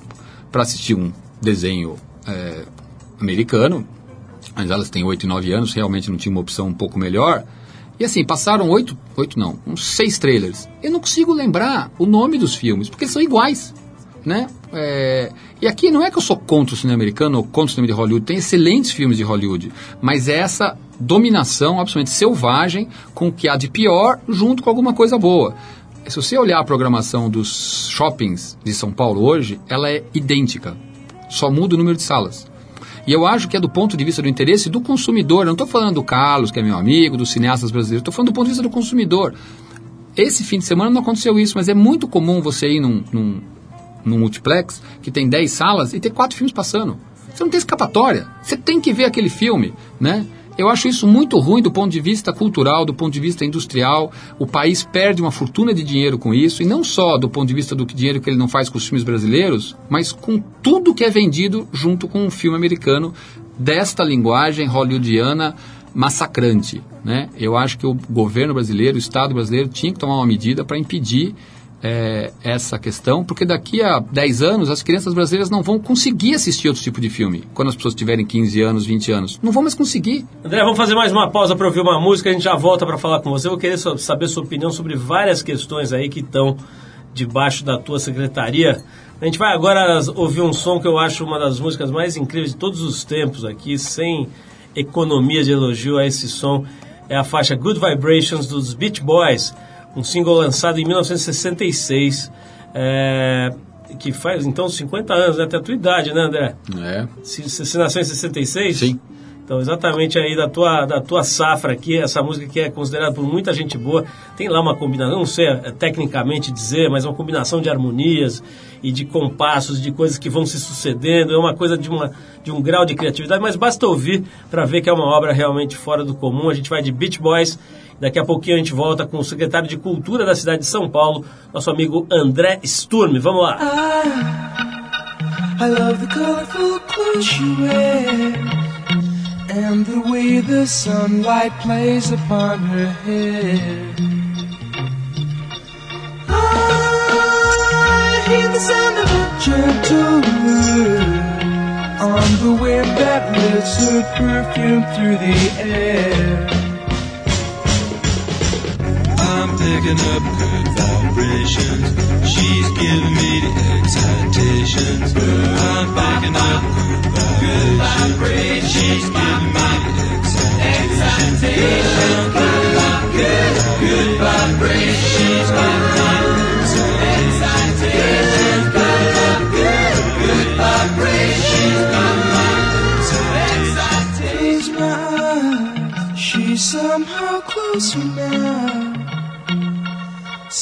para assistir um desenho é, americano, mas elas têm 8 e 9 anos, realmente não tinha uma opção um pouco melhor. E assim, passaram oito, oito não, uns seis trailers. Eu não consigo lembrar o nome dos filmes, porque eles são iguais, né? É, e aqui não é que eu sou contra o cinema americano ou contra o cinema de Hollywood, tem excelentes filmes de Hollywood, mas é essa dominação absolutamente selvagem com o que há de pior junto com alguma coisa boa. Se você olhar a programação dos shoppings de São Paulo hoje, ela é idêntica, só muda o número de salas. E eu acho que é do ponto de vista do interesse do consumidor. Eu não estou falando do Carlos, que é meu amigo, dos cineastas brasileiros. Estou falando do ponto de vista do consumidor. Esse fim de semana não aconteceu isso, mas é muito comum você ir num, num, num multiplex que tem 10 salas e ter quatro filmes passando. Você não tem escapatória. Você tem que ver aquele filme, né? Eu acho isso muito ruim do ponto de vista cultural, do ponto de vista industrial. O país perde uma fortuna de dinheiro com isso, e não só do ponto de vista do dinheiro que ele não faz com os filmes brasileiros, mas com tudo que é vendido junto com um filme americano desta linguagem hollywoodiana massacrante. Né? Eu acho que o governo brasileiro, o Estado brasileiro, tinha que tomar uma medida para impedir é, essa questão, porque daqui a 10 anos as crianças brasileiras não vão conseguir assistir outro tipo de filme. Quando as pessoas tiverem 15 anos, 20 anos. Não vão mais conseguir. André, vamos fazer mais uma pausa para ouvir uma música, a gente já volta para falar com você. Eu vou querer saber sua opinião sobre várias questões aí que estão debaixo da tua secretaria. A gente vai agora ouvir um som que eu acho uma das músicas mais incríveis de todos os tempos aqui, sem economia de elogio a esse som. É a faixa Good Vibrations dos Beach Boys, um single lançado em 1966. É, que faz então 50 anos, né? Até a tua idade, né, André? É. Você nasceu em 66? Sim. Então, exatamente aí da tua, da tua safra aqui, essa música que é considerada por muita gente boa, tem lá uma combinação, não sei é, tecnicamente dizer, mas uma combinação de harmonias e de compassos, de coisas que vão se sucedendo, é uma coisa de, uma, de um grau de criatividade, mas basta ouvir para ver que é uma obra realmente fora do comum. A gente vai de Beach Boys, daqui a pouquinho a gente volta com o secretário de Cultura da cidade de São Paulo, nosso amigo André Sturm. Vamos lá! I, I love the colorful clothes you wear. and the way the sunlight plays upon her hair. I hear the sound of a gentle word on the wind that lifts her perfume through the air. Picking up good vibrations. She's giving me the excitations. I'm picking up good vibrations. She's giving me the excitations. Good, vibrations. She's me excitations. Good, good vibrations. She's me excitations. Close. She's somehow closer now.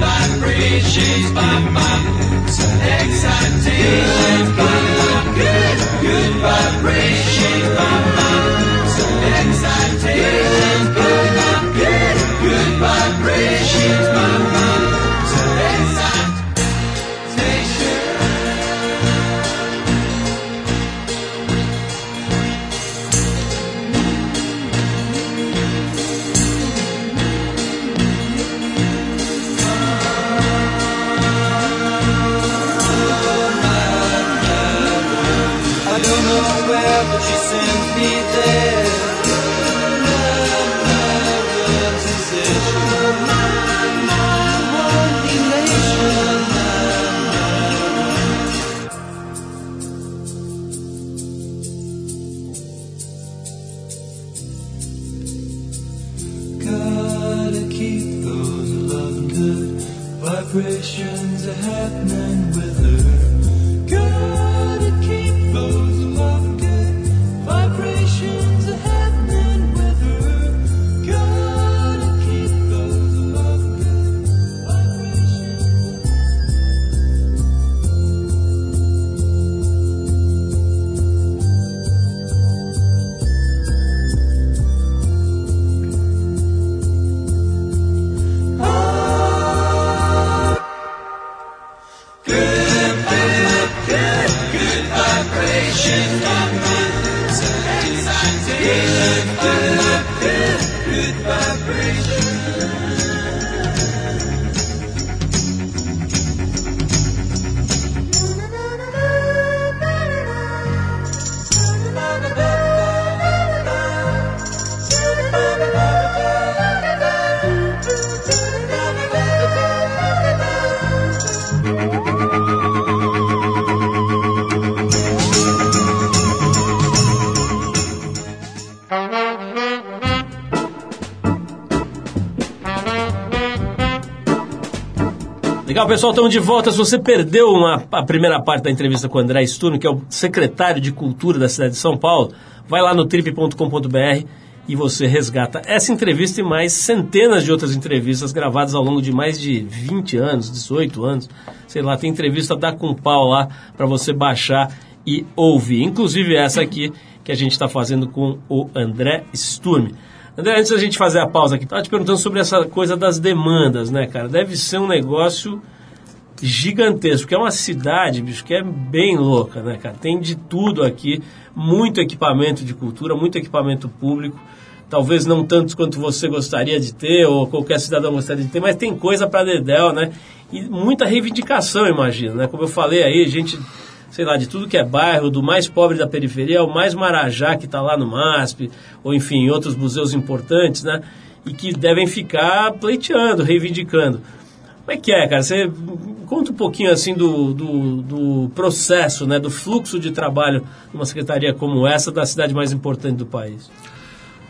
vibrations. She's giving me the excitations. Good, good vibrations. Legal, pessoal, estamos de volta. Se você perdeu uma, a primeira parte da entrevista com o André Sturno, que é o secretário de Cultura da cidade de São Paulo, vai lá no trip.com.br e você resgata essa entrevista e mais centenas de outras entrevistas gravadas ao longo de mais de 20 anos, 18 anos. Sei lá, tem entrevista da pau lá para você baixar e ouvir. Inclusive essa aqui que a gente está fazendo com o André Sturm. André, antes da gente fazer a pausa aqui, estava te perguntando sobre essa coisa das demandas, né, cara? Deve ser um negócio gigantesco, porque é uma cidade, bicho, que é bem louca, né, cara? Tem de tudo aqui, muito equipamento de cultura, muito equipamento público. Talvez não tantos quanto você gostaria de ter, ou qualquer cidadão gostaria de ter, mas tem coisa para dedéu, né? E muita reivindicação, imagino, né? Como eu falei aí, gente, sei lá, de tudo que é bairro, do mais pobre da periferia ao mais marajá que está lá no MASP, ou enfim, outros museus importantes, né? E que devem ficar pleiteando, reivindicando. Como é que é, cara? Você conta um pouquinho assim do, do, do, processo, né, do fluxo de trabalho numa secretaria como essa da cidade mais importante do país.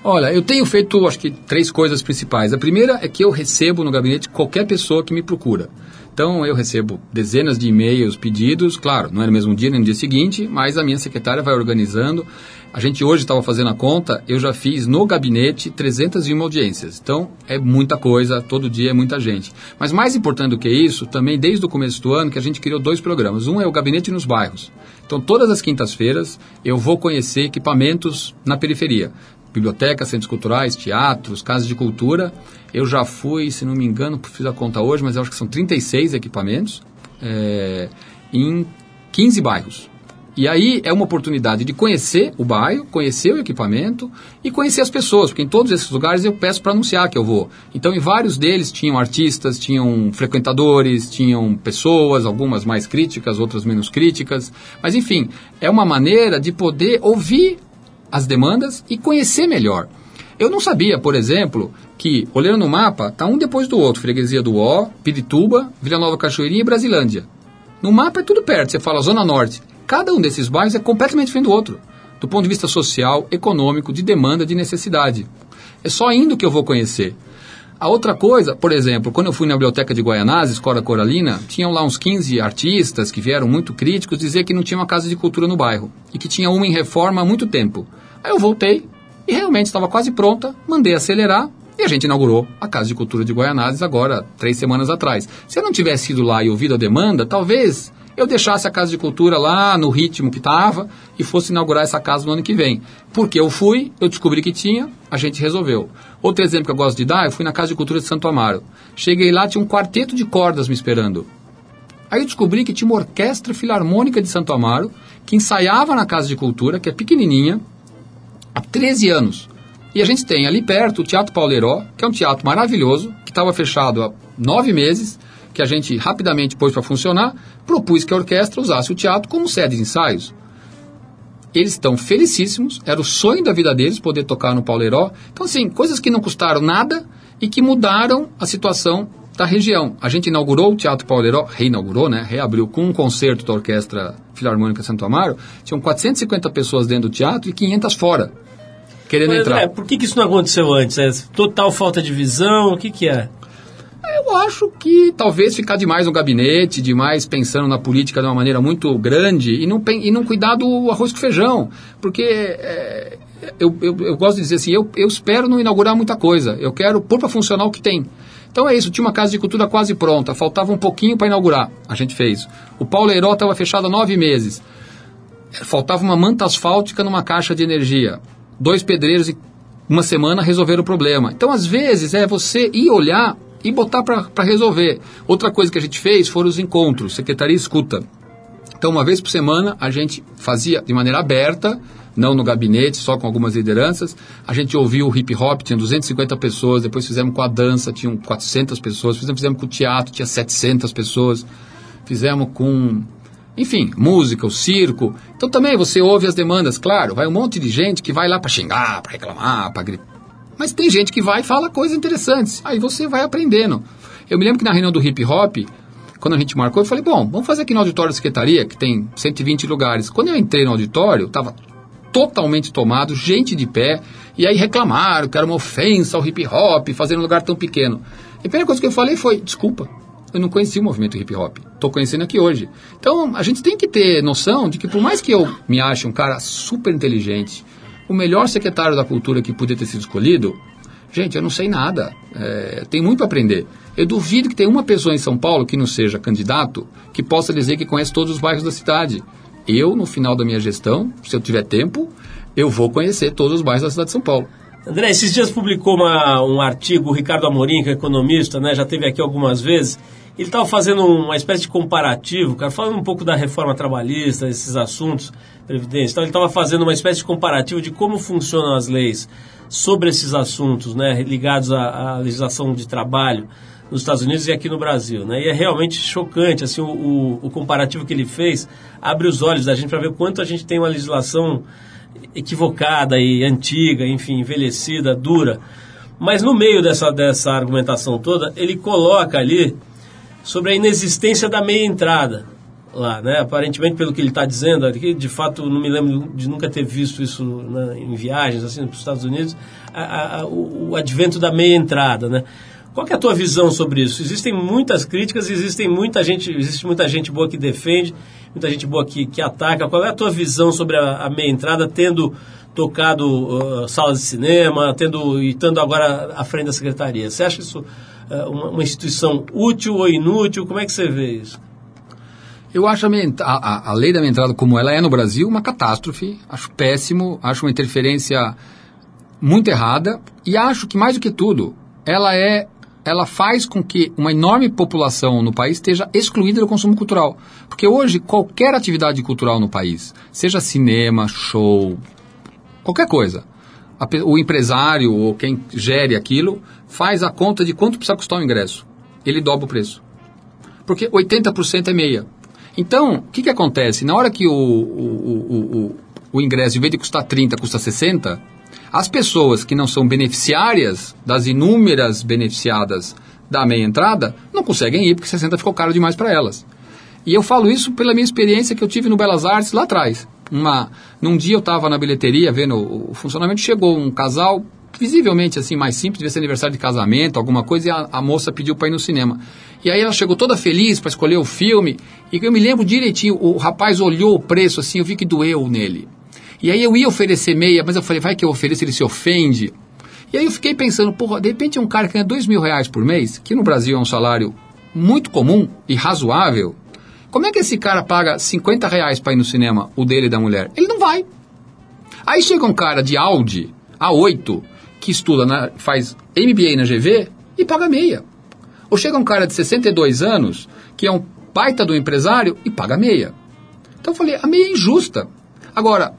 Olha, eu tenho feito, acho que, três coisas principais. A primeira é que eu recebo no gabinete qualquer pessoa que me procura. Então, eu recebo dezenas de e-mails, pedidos, claro, não é no mesmo dia nem no dia seguinte, mas a minha secretária vai organizando. A gente hoje estava fazendo a conta, eu já fiz no gabinete 301 audiências. Então, é muita coisa, todo dia é muita gente. Mas mais importante do que isso, também desde o começo do ano, que a gente criou dois programas. Um é o Gabinete nos Bairros. Então, todas as quintas-feiras, eu vou conhecer equipamentos na periferia. Bibliotecas, centros culturais, teatros, casas de cultura. Eu já fui, se não me engano, fiz a conta hoje, mas acho que são 36 equipamentos é, em 15 bairros. E aí é uma oportunidade de conhecer o bairro, conhecer o equipamento e conhecer as pessoas, porque em todos esses lugares eu peço para anunciar que eu vou. Então, em vários deles tinham artistas, tinham frequentadores, tinham pessoas, algumas mais críticas, outras menos críticas. Mas, enfim, é uma maneira de poder ouvir as demandas e conhecer melhor. Eu não sabia, por exemplo, que, olhando no mapa, está um depois do outro: Freguesia do Ó, Pirituba, Vila Nova Cachoeirinha e Brasilândia. No mapa é tudo perto, você fala Zona Norte. Cada um desses bairros é completamente diferente do outro, do ponto de vista social, econômico, de demanda, de necessidade. É só indo que eu vou conhecer. A outra coisa, por exemplo, quando eu fui na biblioteca de Guaianazes, Escola Coralina, tinham lá uns 15 artistas que vieram muito críticos dizer que não tinha uma casa de cultura no bairro e que tinha uma em reforma há muito tempo. Aí eu voltei e realmente estava quase pronta, mandei acelerar e a gente inaugurou a Casa de Cultura de Guaianazes agora, três semanas atrás. Se eu não tivesse ido lá e ouvido a demanda, talvez eu deixasse a Casa de Cultura lá no ritmo que estava e fosse inaugurar essa casa no ano que vem. Porque eu fui, eu descobri que tinha, a gente resolveu. Outro exemplo que eu gosto de dar, eu fui na Casa de Cultura de Santo Amaro. Cheguei lá, tinha um quarteto de cordas me esperando. Aí eu descobri que tinha uma orquestra filarmônica de Santo Amaro que ensaiava na Casa de Cultura, que é pequenininha, há 13 anos. E a gente tem ali perto o Teatro Pauleiró, que é um teatro maravilhoso, que estava fechado há nove meses, que a gente rapidamente pôs para funcionar, propus que a orquestra usasse o teatro como sede de ensaios. Eles estão felicíssimos, era o sonho da vida deles poder tocar no Pauleiró. Então, assim, coisas que não custaram nada e que mudaram a situação da região. A gente inaugurou o Teatro Pauleiró, reinaugurou, né? Reabriu com um concerto da Orquestra Filarmônica Santo Amaro. Tinham 450 pessoas dentro do teatro e 500 fora, querendo Mas, entrar. é, por que, que isso não aconteceu antes? É total falta de visão? O que, que é? Eu acho que talvez ficar demais no gabinete, demais pensando na política de uma maneira muito grande e não, e não cuidar do arroz com feijão. Porque é, eu, eu, eu gosto de dizer assim, eu, eu espero não inaugurar muita coisa. Eu quero pôr para funcionar o que tem. Então é isso, tinha uma casa de cultura quase pronta, faltava um pouquinho para inaugurar. A gente fez. O Pauleiró estava fechado há nove meses. Faltava uma manta asfáltica numa caixa de energia. Dois pedreiros e uma semana resolveram o problema. Então, às vezes, é você ir olhar e botar para resolver. Outra coisa que a gente fez foram os encontros, secretaria escuta. Então, uma vez por semana, a gente fazia de maneira aberta, não no gabinete, só com algumas lideranças. A gente ouvia o hip hop, tinha 250 pessoas, depois fizemos com a dança, tinham 400 pessoas, fizemos, fizemos com o teatro, tinha 700 pessoas. Fizemos com, enfim, música, o circo. Então também você ouve as demandas, claro, vai um monte de gente que vai lá para xingar, para reclamar, para gritar. Mas tem gente que vai e fala coisas interessantes. Aí você vai aprendendo. Eu me lembro que na reunião do hip hop, quando a gente marcou, eu falei, bom, vamos fazer aqui no auditório da secretaria, que tem 120 lugares. Quando eu entrei no auditório, estava totalmente tomado, gente de pé, e aí reclamaram que era uma ofensa ao hip hop, fazer um lugar tão pequeno. E a primeira coisa que eu falei foi, desculpa, eu não conhecia o movimento hip hop. Estou conhecendo aqui hoje. Então, a gente tem que ter noção de que por mais que eu me ache um cara super inteligente, o melhor secretário da cultura que podia ter sido escolhido, gente, eu não sei nada. É, tem muito a aprender. Eu duvido que tenha uma pessoa em São Paulo que não seja candidato que possa dizer que conhece todos os bairros da cidade. Eu, no final da minha gestão, se eu tiver tempo, eu vou conhecer todos os bairros da cidade de São Paulo. André, esses dias publicou uma- um artigo, o Ricardo Amorim, que é economista, né, já teve aqui algumas vezes. Ele estava fazendo uma espécie de comparativo, cara, falando um pouco da reforma trabalhista, esses assuntos, previdência. Então, ele estava fazendo uma espécie de comparativo de como funcionam as leis sobre esses assuntos, né, ligados à, à legislação de trabalho nos Estados Unidos e aqui no Brasil, né? E é realmente chocante, assim, o, o- o comparativo que ele fez abre os olhos da gente para ver o quanto a gente tem uma legislação equivocada e antiga, enfim, envelhecida, dura. Mas no meio dessa, dessa argumentação toda, ele coloca ali sobre a inexistência da meia entrada lá, né? Aparentemente, pelo que ele está dizendo, aqui, de fato, não me lembro de nunca ter visto isso né, em viagens assim para os Estados Unidos, a- a- o, o advento da meia entrada, né? Qual é a tua visão sobre isso? Existem muitas críticas, existem muita gente, existe muita gente boa que defende, muita gente boa que, que ataca. Qual é a tua visão sobre a, a meia entrada, tendo tocado uh, salas de cinema, tendo e estando agora à frente da secretaria? Você acha isso uma, uma instituição útil ou inútil? Como é que você vê isso? Eu acho a, a- a- lei da minha entrada, como ela é no Brasil, uma catástrofe. Acho péssimo, acho uma interferência muito errada. E acho que, mais do que tudo, ela é. Ela faz com que uma enorme população no país esteja excluída do consumo cultural. Porque hoje, qualquer atividade cultural no país, seja cinema, show, qualquer coisa, o empresário ou quem gere aquilo faz a conta de quanto precisa custar o ingresso. Ele dobra o preço porque 80% é meia. Então, o que, que acontece? Na hora que o, o, o, o, o ingresso, em vez de custar 30, custa 60, as pessoas que não são beneficiárias das inúmeras beneficiadas da meia entrada não conseguem ir porque 60 ficou caro demais para elas. E eu falo isso pela minha experiência que eu tive no Belas Artes lá atrás. Uma, num dia eu estava na bilheteria vendo o, funcionamento, chegou um casal, visivelmente assim, mais simples, devia ser aniversário de casamento, alguma coisa, e a, a moça pediu para ir no cinema. E aí ela chegou toda feliz para escolher o filme, e eu me lembro direitinho, o rapaz olhou o preço assim, eu vi que doeu nele. E aí eu ia oferecer meia, mas eu falei, vai que eu ofereço, ele se ofende. E aí eu fiquei pensando, porra, de repente um cara que ganha dois mil reais por mês, que no Brasil é um salário muito comum e razoável, como é que esse cara paga 50 reais para ir no cinema, o dele e da mulher? Ele não vai. Aí chega um cara de Audi A8, que estuda, na, faz MBA na GV e paga meia. Ou chega um cara de 62 anos, que é um baita do empresário e paga meia. Então eu falei, a meia é injusta. Agora,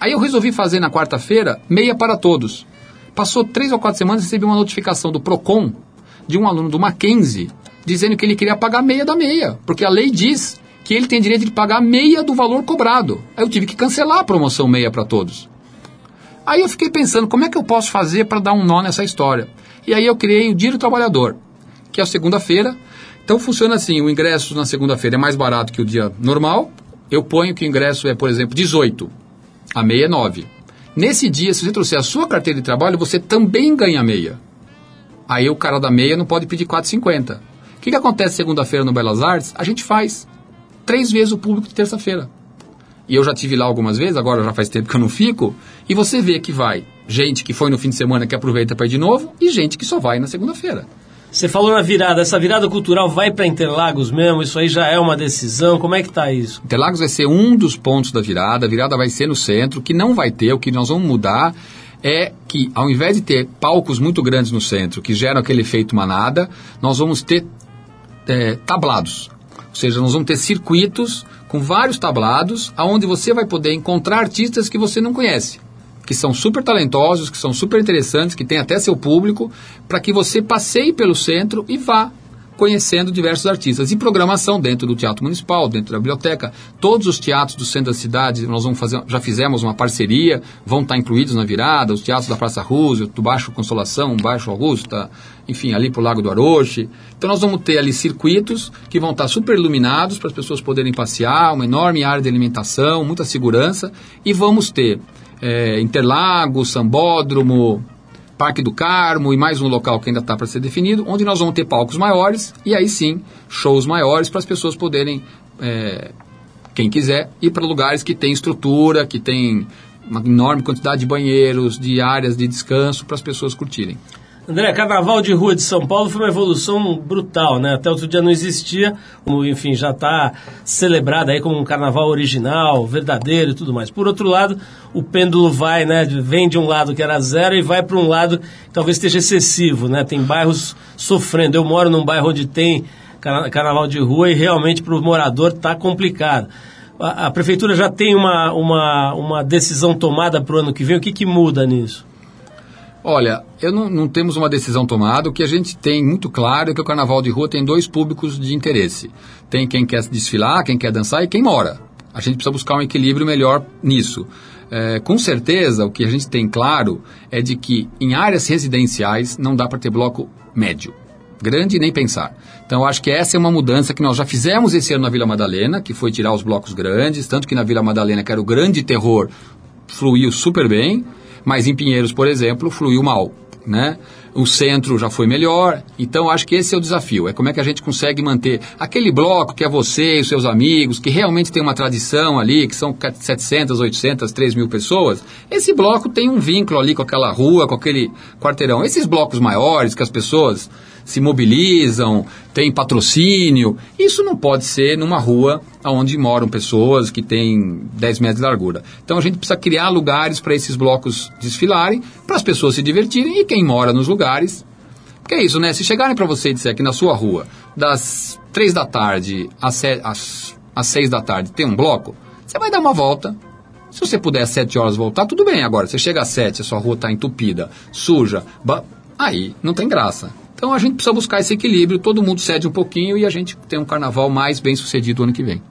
aí eu resolvi fazer na quarta-feira meia para todos. Passou três ou quatro semanas recebi uma notificação do PROCON, de um aluno do Mackenzie, dizendo que ele queria pagar meia da meia, porque a lei diz que ele tem direito de pagar meia do valor cobrado. Aí eu tive que cancelar a promoção meia para todos. Aí eu fiquei pensando, como é que eu posso fazer para dar um nó nessa história? E aí eu criei o Dia do Trabalhador, que é a segunda-feira. Então funciona assim, o ingresso na segunda-feira é mais barato que o dia normal. Eu ponho que o ingresso é, por exemplo, 18, a meia é 9. Nesse dia, se você trouxer a sua carteira de trabalho, você também ganha meia. Aí o cara da meia não pode pedir 4,50. O que, que acontece segunda-feira no Belas Artes? A gente faz três vezes o público de terça-feira. E eu já tive lá algumas vezes, agora já faz tempo que eu não fico, e você vê que vai gente que foi no fim de semana que aproveita para ir de novo, e gente que só vai na segunda-feira. Você falou na virada, essa virada cultural vai para Interlagos mesmo? Isso aí já é uma decisão? Como é que tá isso? Interlagos vai ser um dos pontos da virada, a virada vai ser no centro, que não vai ter, o que nós vamos mudar é que ao invés de ter palcos muito grandes no centro, que geram aquele efeito manada, nós vamos ter é, tablados. Ou seja, nós vamos ter circuitos com vários tablados, aonde você vai poder encontrar artistas que você não conhece, que são super talentosos, que são super interessantes, que têm até seu público, para que você passeie pelo centro e vá conhecendo diversos artistas. E programação dentro do Teatro Municipal, dentro da biblioteca. Todos os teatros do centro da cidade, nós vamos fazer, já fizemos uma parceria, vão estar incluídos na virada, os teatros da Praça Roosevelt, do Baixo Consolação, Baixo Augusta, enfim, ali para o Lago do Aroche. Então nós vamos ter ali circuitos que vão estar super iluminados para as pessoas poderem passear, uma enorme área de alimentação, muita segurança, e vamos ter é, Interlagos, Sambódromo, Parque do Carmo e mais um local que ainda está para ser definido, onde nós vamos ter palcos maiores e aí sim shows maiores para as pessoas poderem, é, quem quiser, ir para lugares que tem estrutura, que tem uma enorme quantidade de banheiros, de áreas de descanso para as pessoas curtirem. André, Carnaval de Rua de São Paulo foi uma evolução brutal, né? Até outro dia não existia, enfim, já está celebrado aí como um carnaval original, verdadeiro e tudo mais. Por outro lado, o pêndulo vai, né? Vem de um lado que era zero e vai para um lado que talvez esteja excessivo, né? Tem bairros sofrendo. Eu moro num bairro onde tem carna- carnaval de rua e realmente para o morador está complicado. A, a prefeitura já tem uma, uma, uma decisão tomada para o ano que vem. O que, que muda nisso? Olha, eu não, não temos uma decisão tomada. O que a gente tem muito claro é que o carnaval de rua tem dois públicos de interesse. Tem quem quer desfilar, quem quer dançar e quem mora. A gente precisa buscar um equilíbrio melhor nisso. É, com certeza, o que a gente tem claro é de que em áreas residenciais não dá para ter bloco médio. Grande nem pensar. Então, acho que essa é uma mudança que nós já fizemos esse ano na Vila Madalena, que foi tirar os blocos grandes, tanto que na Vila Madalena, que era o grande terror, fluiu super bem, mas em Pinheiros, por exemplo, fluiu mal, né? O centro já foi melhor, então acho que esse é o desafio, é como é que a gente consegue manter aquele bloco que é você e os seus amigos, que realmente tem uma tradição ali, que são 700, 800, 3 mil pessoas, esse bloco tem um vínculo ali com aquela rua, com aquele quarteirão. Esses blocos maiores, que as pessoas se mobilizam, tem patrocínio. Isso não pode ser numa rua onde moram pessoas que têm 10 metros de largura. Então a gente precisa criar lugares para esses blocos desfilarem, para as pessoas se divertirem e quem mora nos lugares. Porque é isso, né? Se chegarem para você e disser que na sua rua, das 3 da tarde às, às, às 6 da tarde tem um bloco, você vai dar uma volta, se você puder às 7 horas voltar, tudo bem. Agora, você chega às 7, a sua rua está entupida, suja, ba- aí não tem graça. Então a gente precisa buscar esse equilíbrio, todo mundo cede um pouquinho e a gente tem um carnaval mais bem sucedido ano que vem.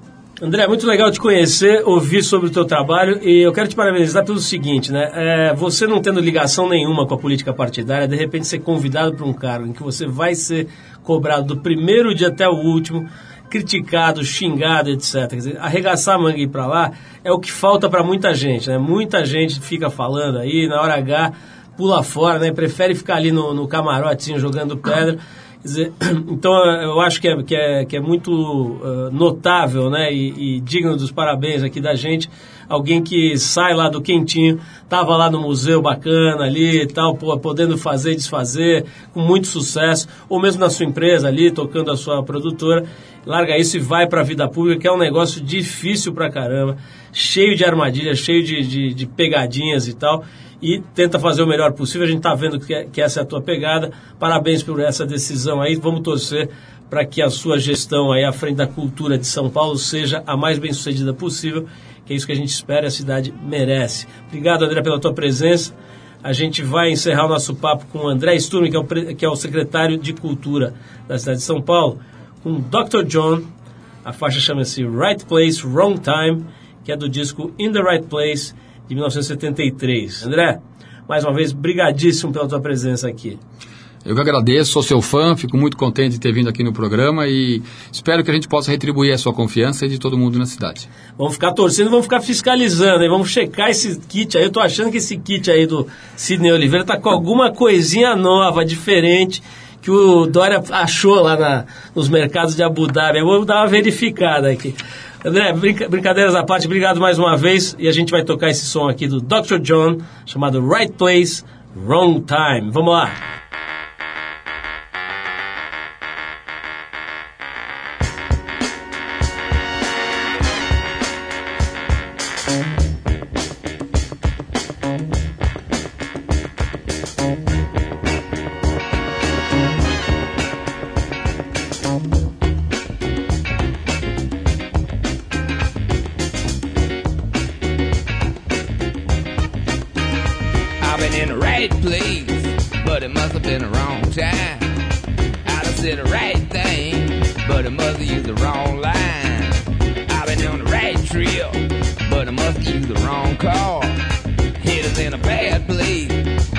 André, muito legal te conhecer, ouvir sobre o teu trabalho e eu quero te parabenizar pelo seguinte, né? É, você não tendo ligação nenhuma com a política partidária, de repente ser convidado para um cargo em que você vai ser cobrado do primeiro dia até o último, criticado, xingado, etc. Quer dizer, arregaçar a manga e ir para lá é o que falta para muita gente, né? Muita gente fica falando aí, na hora H, pula fora, né? Prefere ficar ali no, no camarotezinho jogando pedra. Dizer, então eu acho que é, que é, que é muito uh, notável né, e, e digno dos parabéns aqui da gente. Alguém que sai lá do quentinho, estava lá no museu bacana ali e tal, podendo fazer e desfazer, com muito sucesso, ou mesmo na sua empresa ali, tocando a sua produtora, larga isso e vai para a vida pública, que é um negócio difícil pra caramba, cheio de armadilhas, cheio de, de, de pegadinhas e tal e tenta fazer o melhor possível. A gente está vendo que, que, essa é a tua pegada. Parabéns por essa decisão aí. Vamos torcer para que a sua gestão aí à frente da cultura de São Paulo seja a mais bem sucedida possível, que é isso que a gente espera e a cidade merece. Obrigado, André, pela tua presença. A gente vai encerrar o nosso papo com o André Sturm, que é o, que é o secretário de Cultura da cidade de São Paulo, com o Dr. John. A faixa chama-se Right Place, Wrong Time, que é do disco In the Right Place, de 1973. André, mais uma vez, brigadíssimo pela tua presença aqui. Eu que agradeço, sou seu fã, fico muito contente de ter vindo aqui no programa e espero que a gente possa retribuir a sua confiança e de todo mundo na cidade. Vamos ficar torcendo, vamos ficar fiscalizando, hein? vamos checar esse kit aí. Eu tô achando que esse kit aí do Sidney Oliveira tá com alguma coisinha nova, diferente, que o Dória achou lá na, nos mercados de Abu Dhabi. Eu vou dar uma verificada aqui. André, brinca, brincadeiras à parte, obrigado mais uma vez. E a gente vai tocar esse som aqui do Dr. John, chamado Right Place, Wrong Time. Vamos lá. Right place, but it must have been the wrong time. I'd have said the right thing, but it must have used the wrong line. I've been on the right trip, but I must have used the wrong car. Head is in a bad place,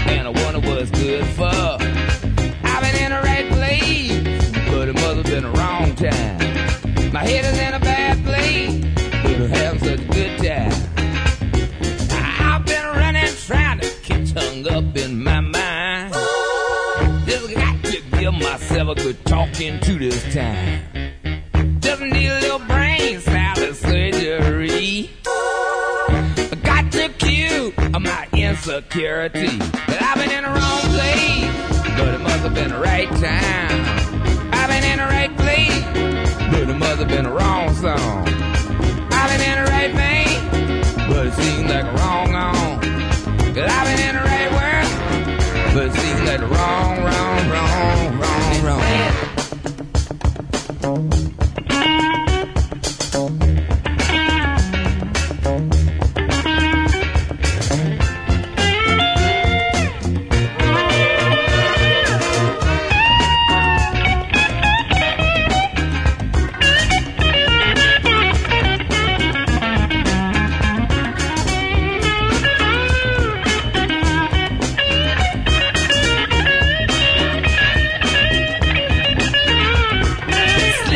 and I wonder what's good for. I've been in the right place, but it must have been the wrong time. My head is in a bad place, give myself a good talking to this time. Just need a little brain salad surgery. I got to cue my insecurity. But I've been in the wrong place, but it must have been the right time. I've been in the right place, but it must have been the wrong song. I've been in the right vein, but it seems like a wrong on. Cause I've been in the right world, but it seems like the wrong, wrong, wrong, Thank you.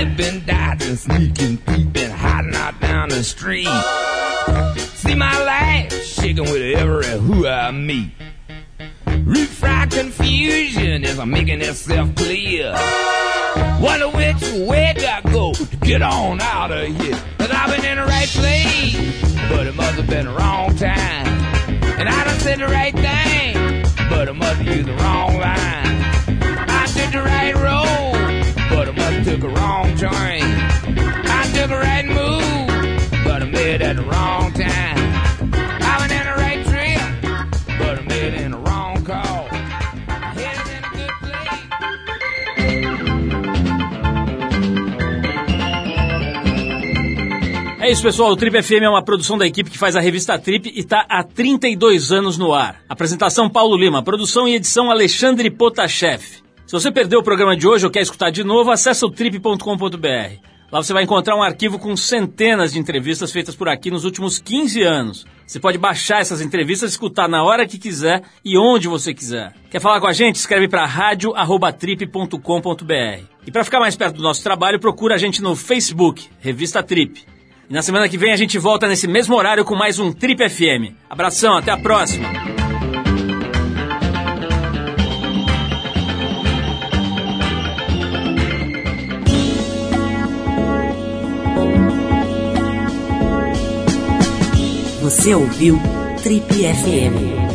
Slipping, dodging, sneaking, peeping, hiding out down the street. See my life shaking with every who I meet. Root fried confusion is making itself clear. Wonder which way do I go to get on out of here. Cause I've been in the right place, but it must have been the wrong time. And I done said the right thing, but I must have used the wrong line. I took the right road, took a wrong train. I took a right move, but I made it at the wrong time. I went in the right trip, but I made it in the wrong call. É isso, pessoal. O Trip FM é uma produção da equipe que faz a revista Trip e está há 32 anos no ar. Apresentação Paulo Lima, produção e edição Alexandre Potashev. Se você perdeu o programa de hoje ou quer escutar de novo, acessa o trip.com.br. Lá você vai encontrar um arquivo com centenas de entrevistas feitas por aqui nos últimos 15 anos. Você pode baixar essas entrevistas, escutar na hora que quiser e onde você quiser. Quer falar com a gente? Escreve para radio@trip.com.br. E para ficar mais perto do nosso trabalho, procura a gente no Facebook, Revista Trip. E na semana que vem a gente volta nesse mesmo horário com mais um Trip FM. Abração, até a próxima. Você ouviu Trip FM.